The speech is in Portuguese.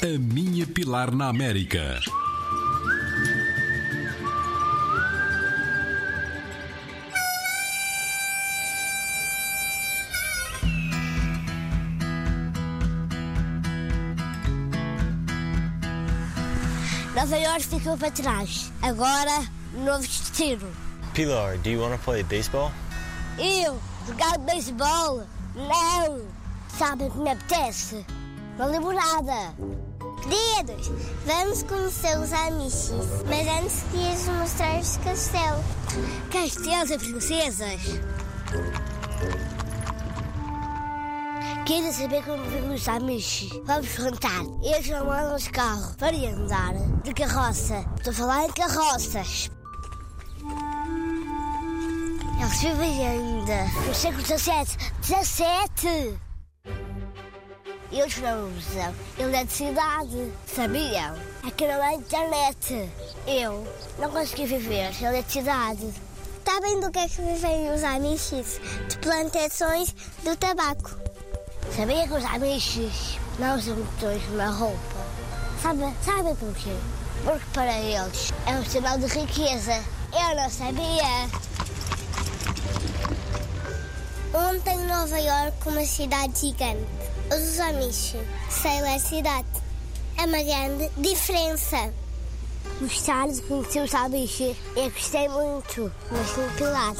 A minha Pilar na América. Nova York ficou para trás. Agora, novo destino. Pilar, do you want to play baseball? Eu, jogar beisebol? Não! Sabem o que me apetece? Uma limonada. Queridos, vamos conhecer os Amish, mas antes querias mostrar-vos o castelo. Castelos e princesas. Querem saber como vivem os Amish? Vamos perguntar. Eles não andam de carro para andar de carroça. Estou a falar em carroças. Eles vivem ainda no século XVII. 17! Eles não usam eletricidade. Sabiam? Que não há internet. Eu não consegui viver sem eletricidade. Sabem do que é que vivem os Amish? De plantações do tabaco. Sabia que os amiches não usam botões na roupa? Sabe, sabe porquê? Porque para eles é um sinal de riqueza. Eu não sabia. Ontem Nova York uma cidade gigante. Os Amish. Sei lá a cidade. É uma grande diferença. Gostar de conhecer os amiches. Eu gostei muito, mas no pilar.